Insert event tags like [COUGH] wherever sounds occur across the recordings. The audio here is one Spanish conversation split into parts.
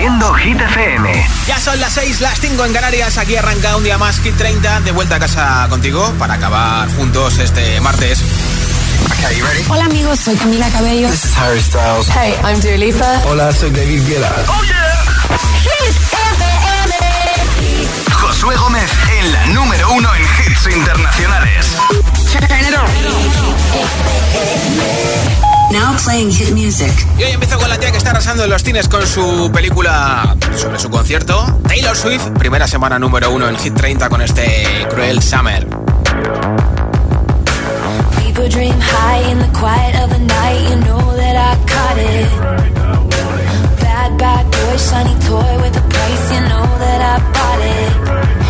siendo Hit FM. Ya son las 6, las 5 en Canarias. Aquí arranca un día más Hit 30. De vuelta a casa contigo para acabar juntos este martes. Okay, ready? Hola amigos, soy Camila Cabello. This is Harry Styles. Hey, I'm Dua Lipa. Hola, soy David Guetta. Oh yeah. Hit FM. Josué Gómez en la número uno en hits internacionales. Now playing hit music. Y hoy empiezo con la tía que está arrasando en los cines con su película sobre su concierto. Taylor Swift, primera semana número uno en Hit 30 con este Cruel Summer. People dream high in the quiet of the night, you know that I caught it. Bad, bad boy, shiny toy with a price, you know that I bought it.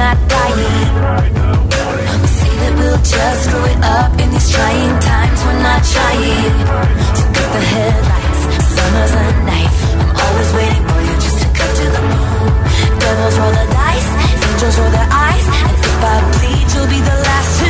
not dying. We say that we'll just screw it up in these trying times. We're not trying to cut the headlights. Summer's a knife. I'm always waiting for you just to cut to the moon. Devils roll the dice, angels roll their eyes. And if I bleed, you'll be the last to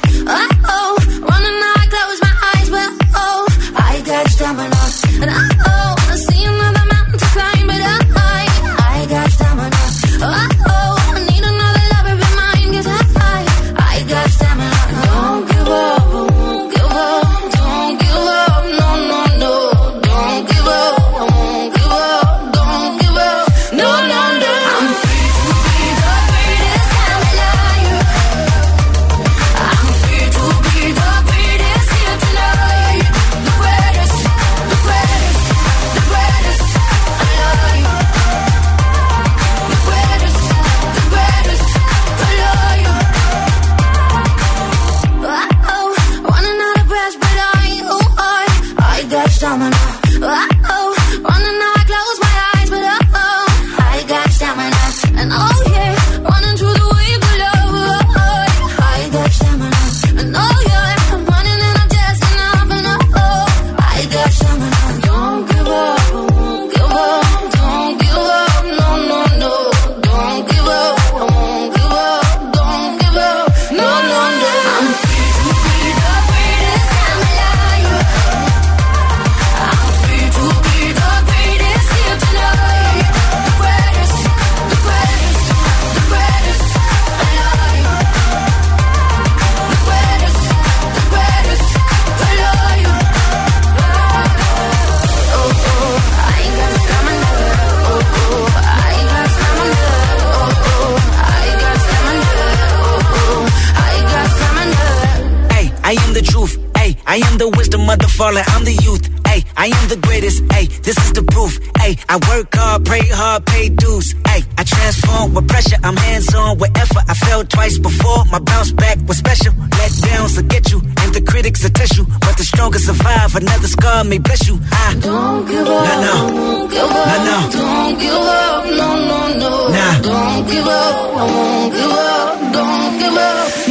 I am the truth. Ay, I am the wisdom of the fallen, I'm the youth. Ay, I am the greatest. Ay, this is the proof. Ay, I work hard, pray hard, pay dues. Ay, I transform with pressure. I'm hands on with effort. I fell twice before. My bounce back was special. Let downs will get you, and the critics will test you. But the strongest survive. Another scar may bless you. I don't give up. Nah, no. Don't give up. Nah, no. Don't give up. No, no, no. Nah. Don't give up. I won't give up. Don't give up.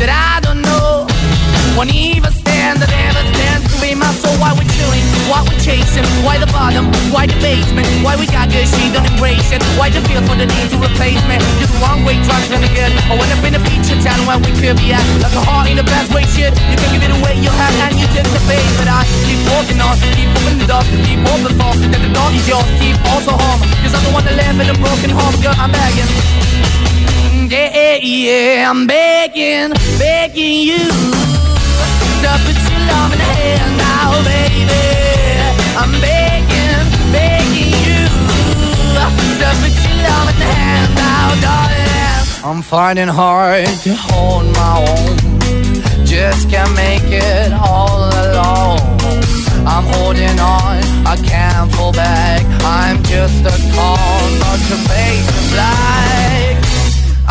that I don't know. Won't even stand, that never stands to be my soul. Why we're chilling, why we're chasing, why the bottom, why the basement, why we got good, she don't embrace it. Why the feel for the need to replace me? You're the wrong way, trying to good. I went up in a feature town where we could be at. Like a heart in the best way, shit. You can give it away, you have, and you take the bait. But I keep walking on, keep moving the dust, keep open for that the dog is yours, keep also home. Cause I'm the one that live in a broken home, girl, I'm begging. Yeah, yeah, I'm begging, begging you to put your love in the hand now, baby. I'm begging, begging you to put your love in the hand now, darling. I'm finding hard to hold my own. Just can't make it all alone.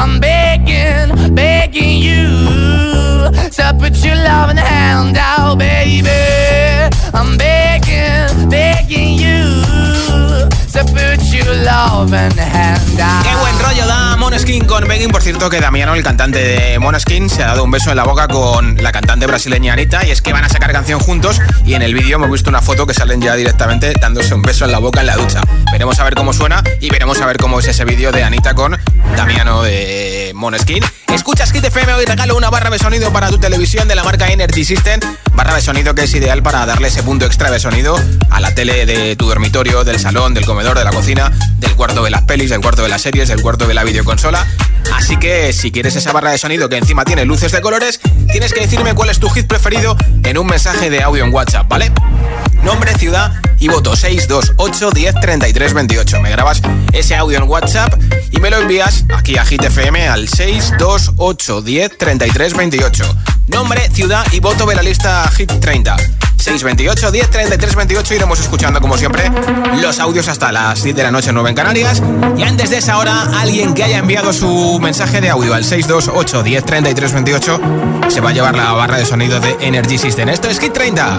I'm begging, begging you to put your loving hand out, baby. I'm begging, begging you to put your loving hand out. Qué buen rollo da Moneskin con Begging. Por cierto, que Damiano, el cantante de Moneskin, se ha dado un beso en la boca con la cantante brasileña Anita. Y es que van a sacar canción juntos. Y en el vídeo hemos visto una foto que salen ya directamente dándose un beso en la boca en la ducha. Veremos a ver cómo suena y veremos a ver cómo es ese vídeo de Anita con Damiano de Moneskin. Escuchas Hit FM hoy regalo una barra de sonido para tu televisión de la marca Energy System. Barra de sonido que es ideal para darle ese punto extra de sonido a la tele de tu dormitorio, del salón, del comedor, de la cocina, del cuarto de las pelis, del cuarto de las series, del cuarto de la videoconsola. Así que si quieres esa barra de sonido que encima tiene luces de colores, tienes que decirme cuál es tu hit preferido en un mensaje de audio en WhatsApp, ¿vale? Nombre, ciudad y voto 628 10 33 28. Me grabas ese audio en WhatsApp y me lo envías aquí a Hit FM al 628 10 33 28. Nombre, ciudad y voto de la lista Hit 30. 628 10 33 28 iremos escuchando como siempre los audios hasta las 7 de la noche en 9 en Canarias. Y antes de esa hora alguien que haya enviado su mensaje de audio al 628 10 33 28 se va a llevar la barra de sonido de Energy System. Esto es Hit 30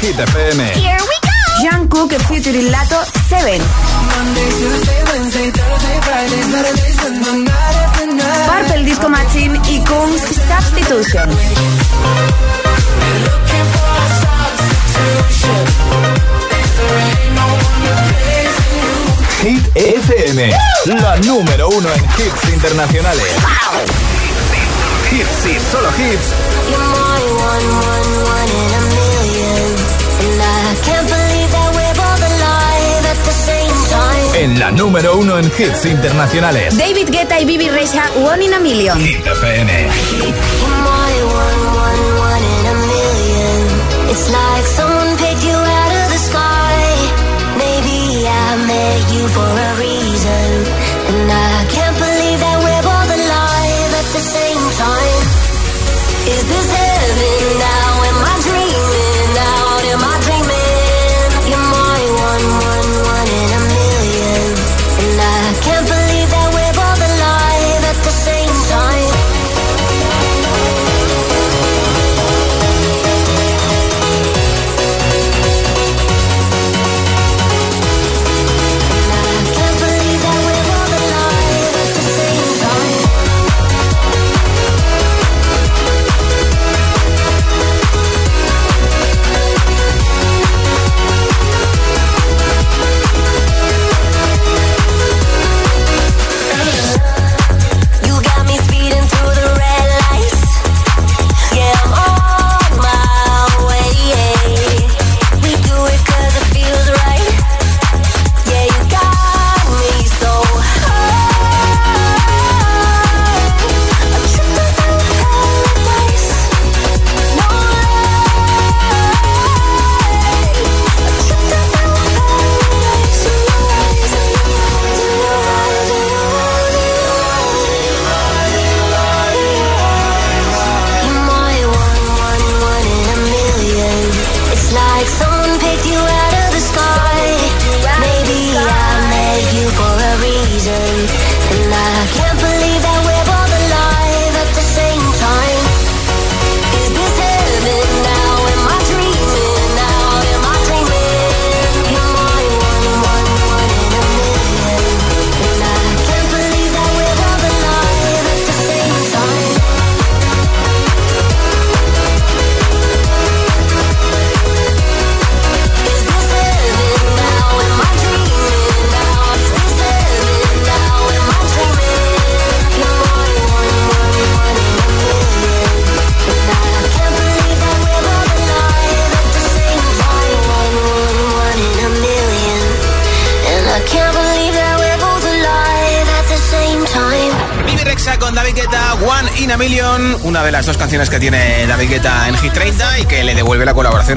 Hit FM. Here we go. Jean Cook featuring Lato, Seven. Purple Disco Machine y Kungs Substitution. Hit FM, la número uno en hits internacionales. Wow. Hits y solo hits. en la número uno en hits internacionales. David Guetta y Bibi Rexa, One in a Million. Hit FM. It's like someone picked you out of the sky. Maybe I met you for a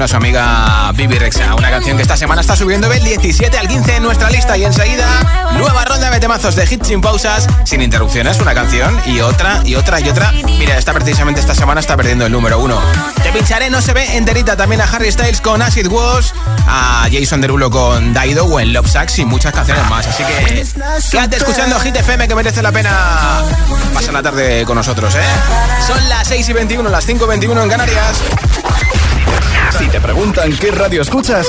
devuelve la colaboración a su amiga Bibi Rexa. Una canción que esta semana está subiendo del 17 al 15 en nuestra lista y enseguida nueva ronda de temazos de hits sin pausas, sin interrupciones, una canción y otra y otra y otra. Mira, esta precisamente esta semana está perdiendo el número uno. Te pincharé, no se ve enterita también a Harry Styles con Acid Wash, a Jason Derulo con Daido o en Love Sacks y muchas canciones más. Así que quédate escuchando Hit FM que merece la pena Pasa la tarde con nosotros, ¿eh? Son las 6 y 21, las 5 y 21 en Canarias. Si te preguntan qué radio escuchas,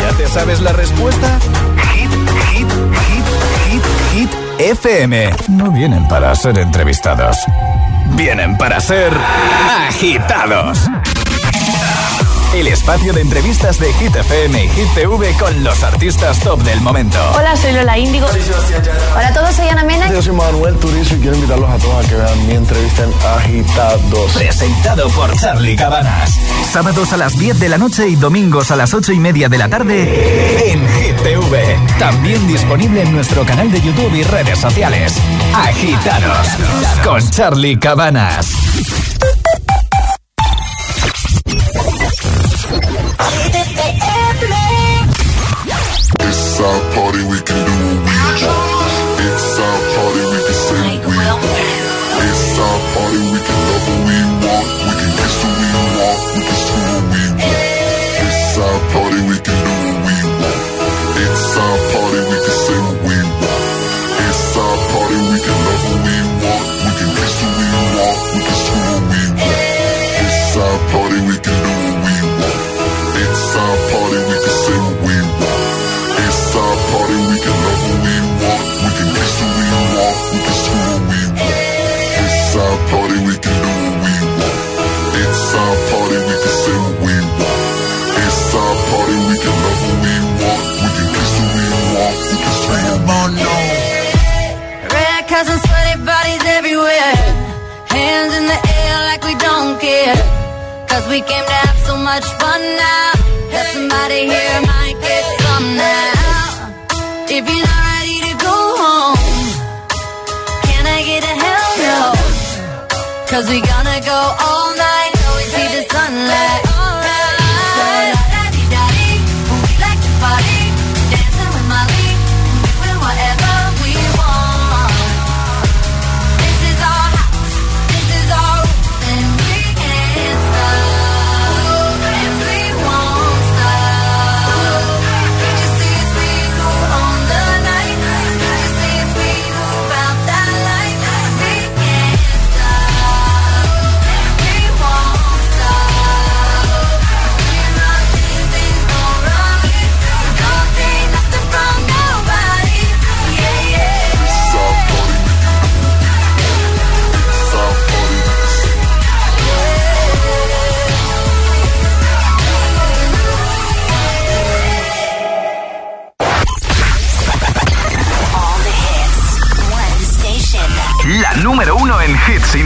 ¿ya te sabes la respuesta? Hit, hit, hit, hit, hit, FM. No vienen para ser entrevistados. Vienen para ser agitados. El espacio de entrevistas de Hit FM y Hit TV con los artistas top del momento. Hola, soy Lola Índigo. Hola a todos, soy Ana Mena. Yo soy Manuel Turizo y quiero invitarlos a todos a que vean mi entrevista en Agitados. Presentado por Charlie Cabanas. Sábados a las 10 de la noche y domingos a las 8 y media de la tarde en Hit TV. También disponible en nuestro canal de YouTube y redes sociales. Agitados con Charlie Cabanas. It's our party, we don't. Cause we came to have so much fun now. That somebody here might get some now. If you're not ready to go home, can I get a hell no? Cause we gonna go all night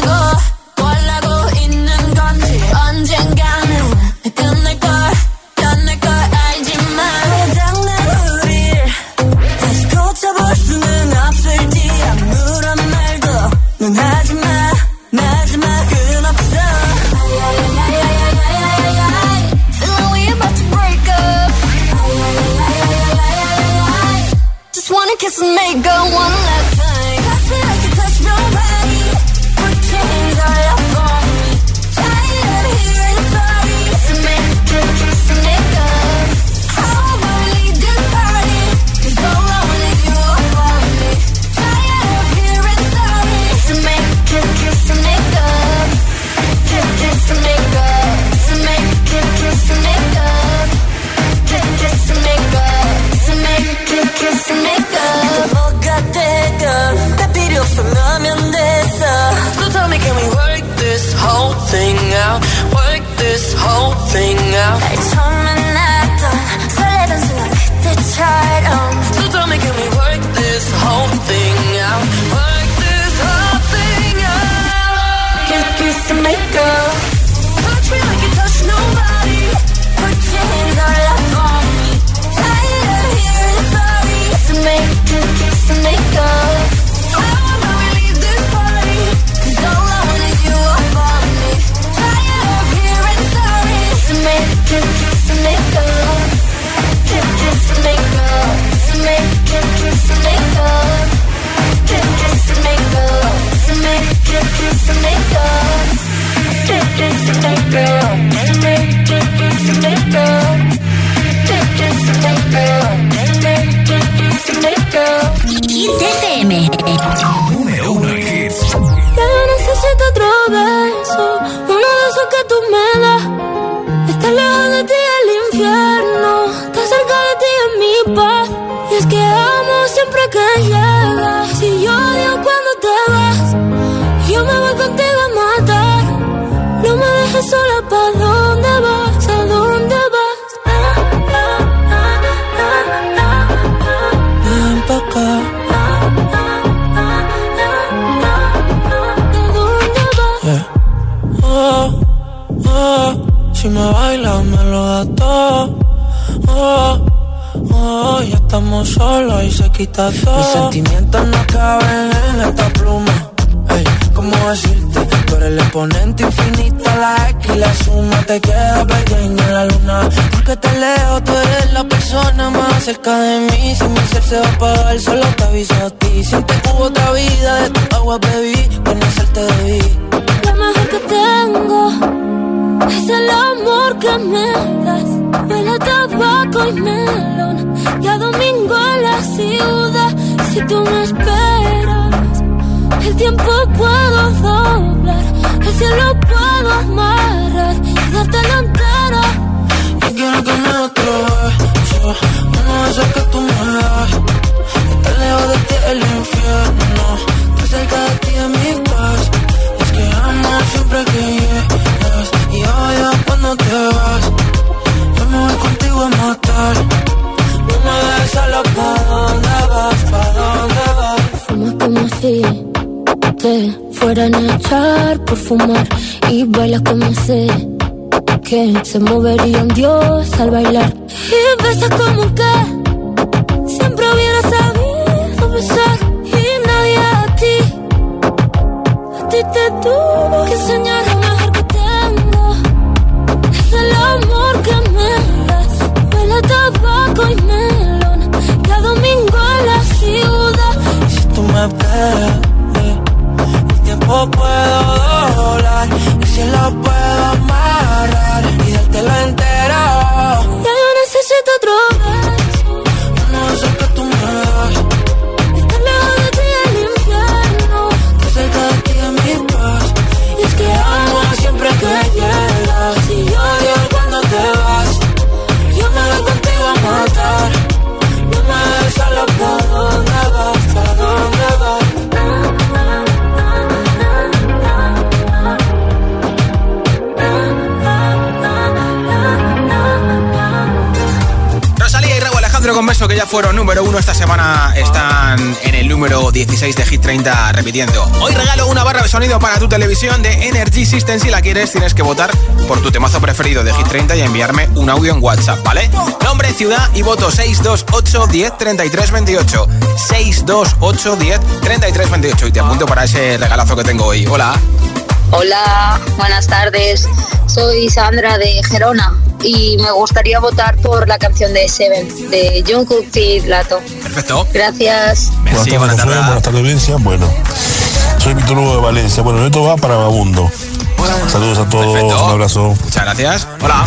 go. Hit FM. Número uno en hits. Ya yo necesito otro beso, uno de esos que tú me das. Está lejos de ti el infierno, está cerca de ti en mi paz. Y es que amo siempre que llegas. Si yo odio cuando te vas, yo me voy contigo a matar. No me dejes sola, ¿pa' estamos solos y se quita todo. Mis sentimientos no caben en esta pluma. Ey, ¿cómo decirte? Tú eres el exponente infinito, la X y la suma te queda pequeña en la luna. Porque te leo, tú eres la persona más cerca de mí. Si mi ser se va a apagar, solo te aviso a ti. Si te hubo otra vida, de tu agua bebí, conocerte debí. Lo mejor que tengo es el amor que me das. Huele a tabaco y melón. Y a domingo en la ciudad. Si tú me esperas, el tiempo puedo doblar. El cielo puedo amarrar y dártelo entero. Yo quiero que me beso. Uno de esos que tú me das. Estar lejos de ti el infierno. Estar cerca de ti en mi paz. Es que amo siempre que llegas. Y odio cuando te vas. Contigo a matar. No me dejes solo pa' dónde vas, pa' dónde vas. Fumas como si te fueran a echar por fumar. Y bailas como sé que se movería un dios al bailar. Y besas como que siempre hubiera sabido besar. Y nadie a ti, a ti te tuvo que enseñar amor que me das. Huele a tabaco y melón. Y a domingo en la ciudad. Si tú me esperas, eh, el tiempo puedo doblar. Y si lo puedo dártelo entero. Ya yo necesito otro beso. Que ya fueron número uno esta semana están en el número 16 de Hit 30 repitiendo. Hoy regalo una barra de sonido para tu televisión de Energy System. Si la quieres tienes que votar por tu temazo preferido de Hit 30 y enviarme un audio en WhatsApp, ¿vale? Nombre, ciudad y voto 628 10 33 28. 628 10 33 28 y te apunto para ese regalazo que tengo hoy. Hola. Hola, buenas tardes. Soy Sandra de Gerona y me gustaría votar por la canción de Seven de Jungkook y Lato. Perfecto. Gracias. Merci, buenas tardes. Buenas tardes, audiencia. Bueno, soy Víctor Hugo de Valencia. Bueno, esto va para Babundo. Saludos a todos, un abrazo. Muchas gracias. Hola.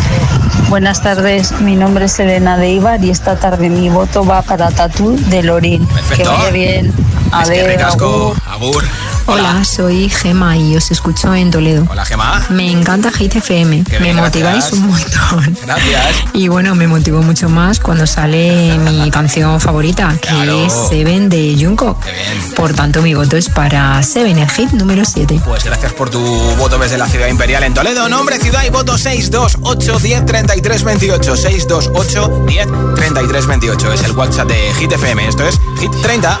Buenas tardes, mi nombre es Elena de Ibar y esta tarde mi voto va para Tatú de Lorín. Que vaya bien. Es que agur. Agur. Hola, soy Gema y os escucho en Toledo. Hola, Gema. Me encanta Hit FM, Qué me bien, motiváis gracias. un montón. Gracias. Y bueno, me motivó mucho más cuando sale mi [LAUGHS] canción favorita, que Claro. es Seven de Jungkook. Qué bien. Por tanto, mi voto es para Seven, el hit número 7. Pues gracias por tu voto desde la ciudad imperial en Toledo. Nombre, ciudad y voto 628 10 33 28. 628 10 33 28. Es el WhatsApp de Hit FM. Esto es Hit 30.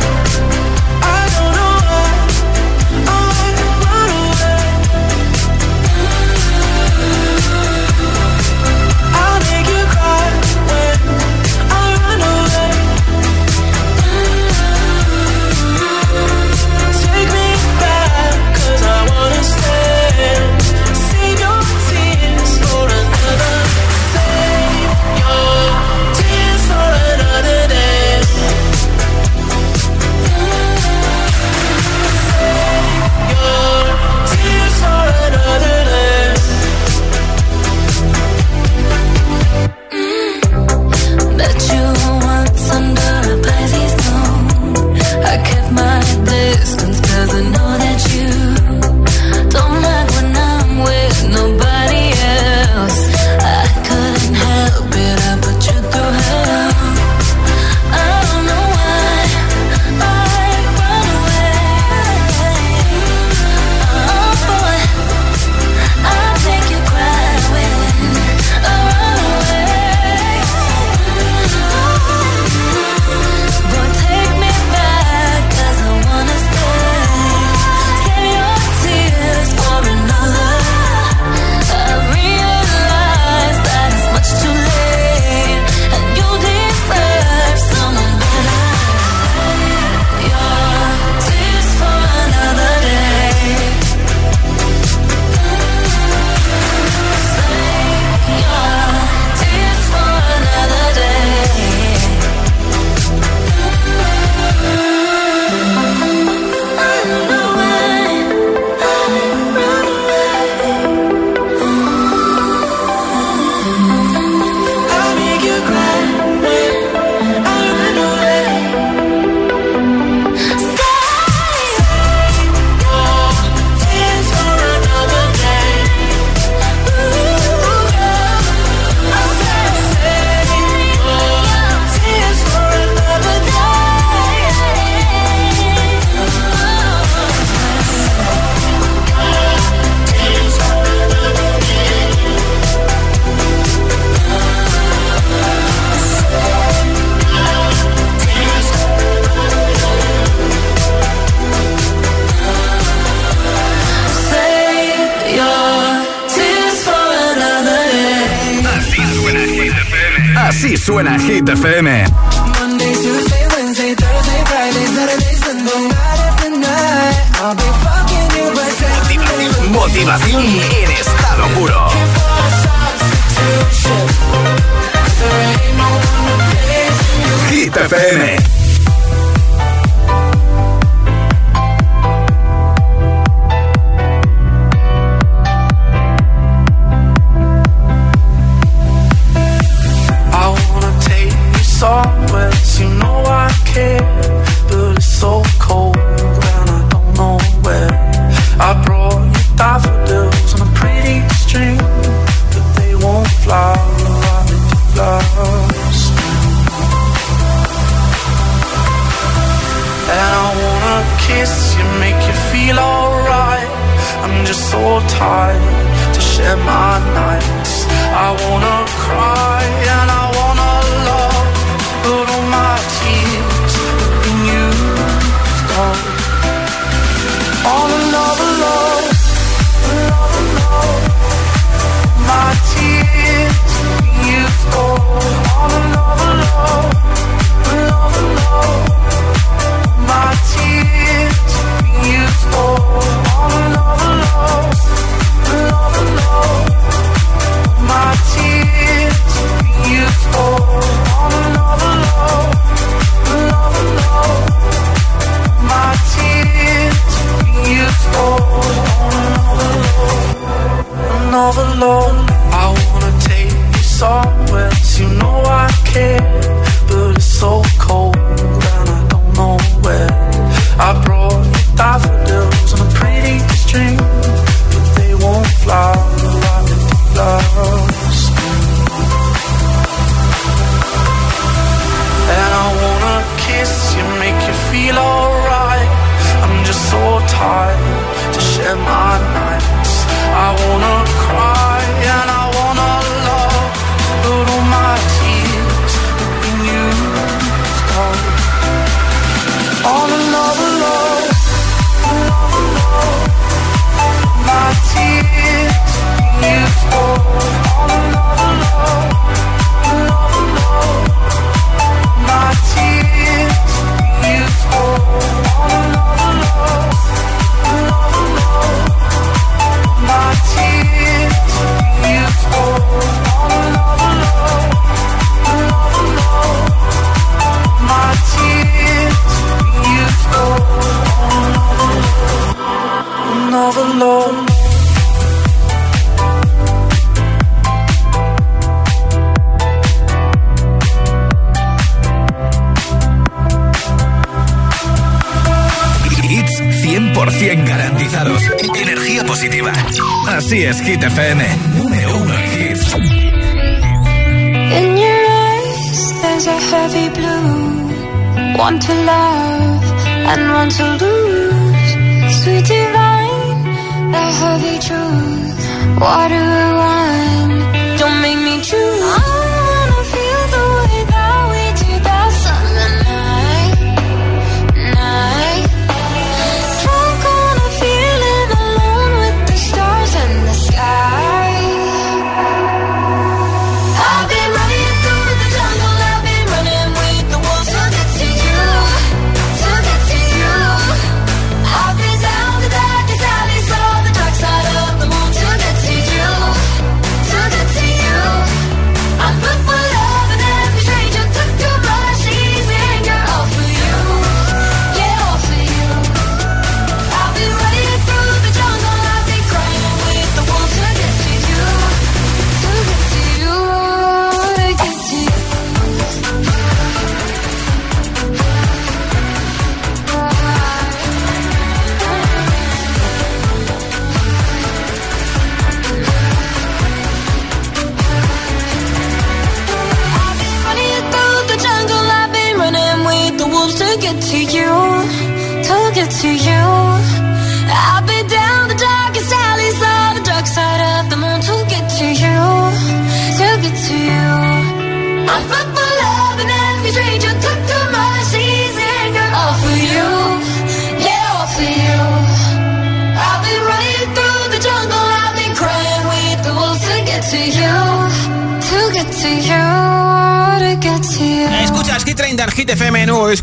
FM.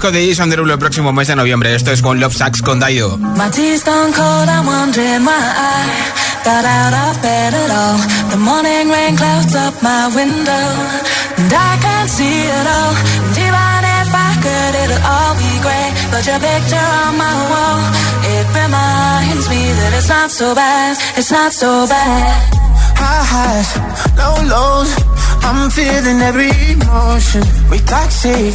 Disco de Jason Derulo el próximo mes de noviembre. Esto es con Love Sax con Dayo. My tea's gone cold, I'm wondering why I got out of bed at all. The morning rain clouds up my window, and I can't see it all. And even if I could, it'll all be great. But your picture on my wall, it reminds me that it's not so bad, it's not so bad. High highs, low lows. I'm feeling every emotion. We toxic,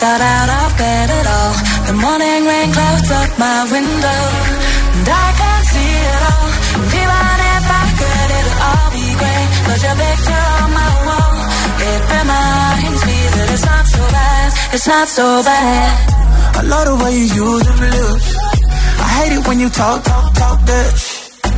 got out of bed at all. The morning rain clouds up my window, and I can't see it all. And even if I could, it'll all be great. But your picture on my wall, it reminds me that it's not so bad, it's not so bad. I love the way you use them lips. I hate it when you talk, talk, talk that.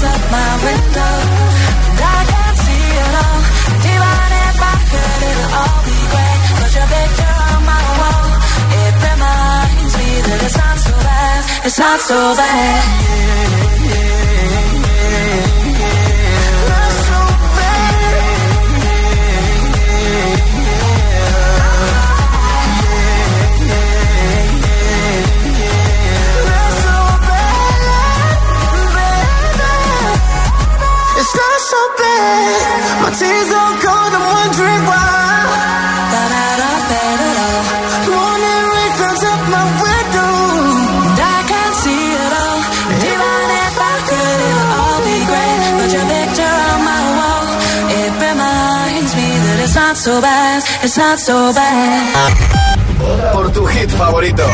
clouds up my window, and I can't see it all. And even if I could, it'll all be great. But your picture on my wall, it reminds me that it's not so bad, it's not so bad. It's not Por tu hit favorito.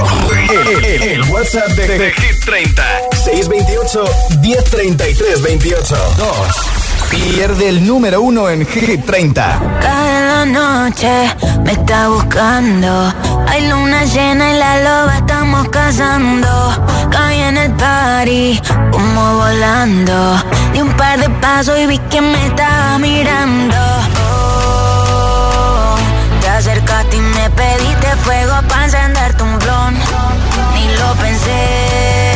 El, el- el WhatsApp de, de Hit 30. 628 1033 28. 2. Pierde el número uno en Hit 30. Cae la noche, me está buscando. Hay luna llena y la loba estamos cazando. Caí en el party, como volando. Di un par de pasos y vi que me estaba mirando. Oh, te acercaste y me pediste fuego para encenderte un blon. Ni lo pensé.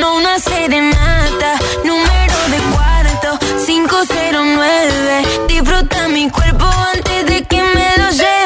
no una serenata. Número de cuarto, 509. Disfruta mi cuerpo antes de que me lo lleve.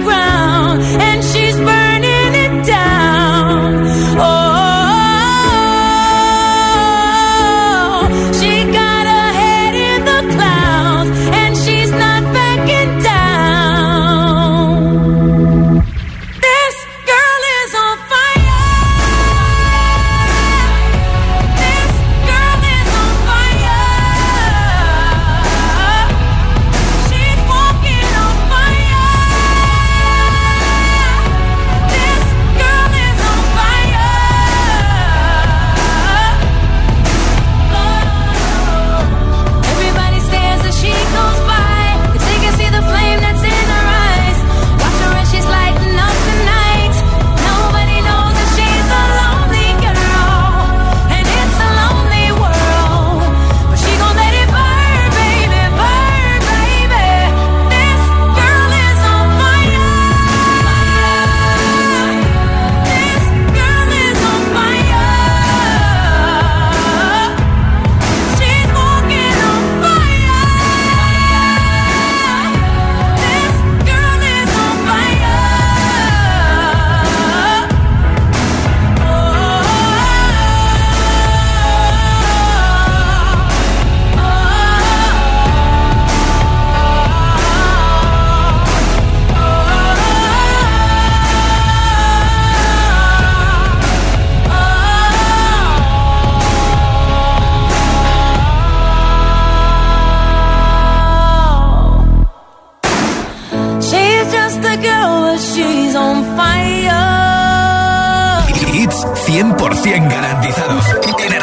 ground.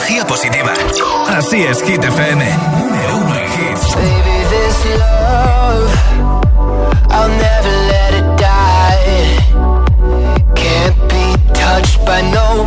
energía positiva. Así es, Hit FM. Número uno en hits. Baby, this love, I'll never let it die. Can't be touched by no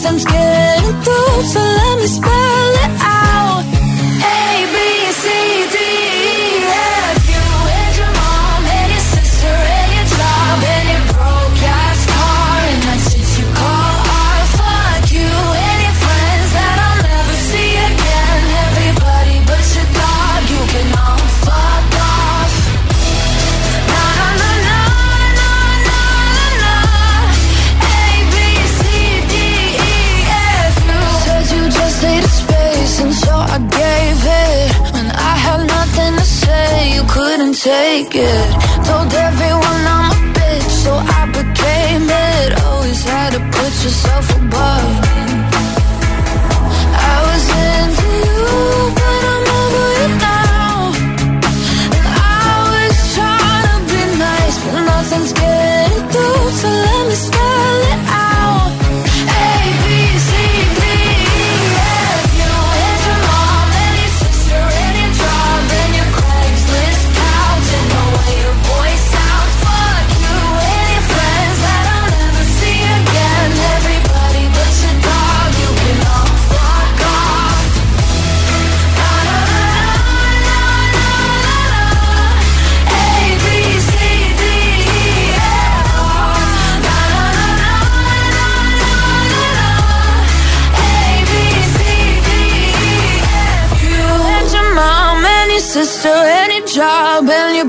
cause I'm scared and through, so let me spy. take it. Told every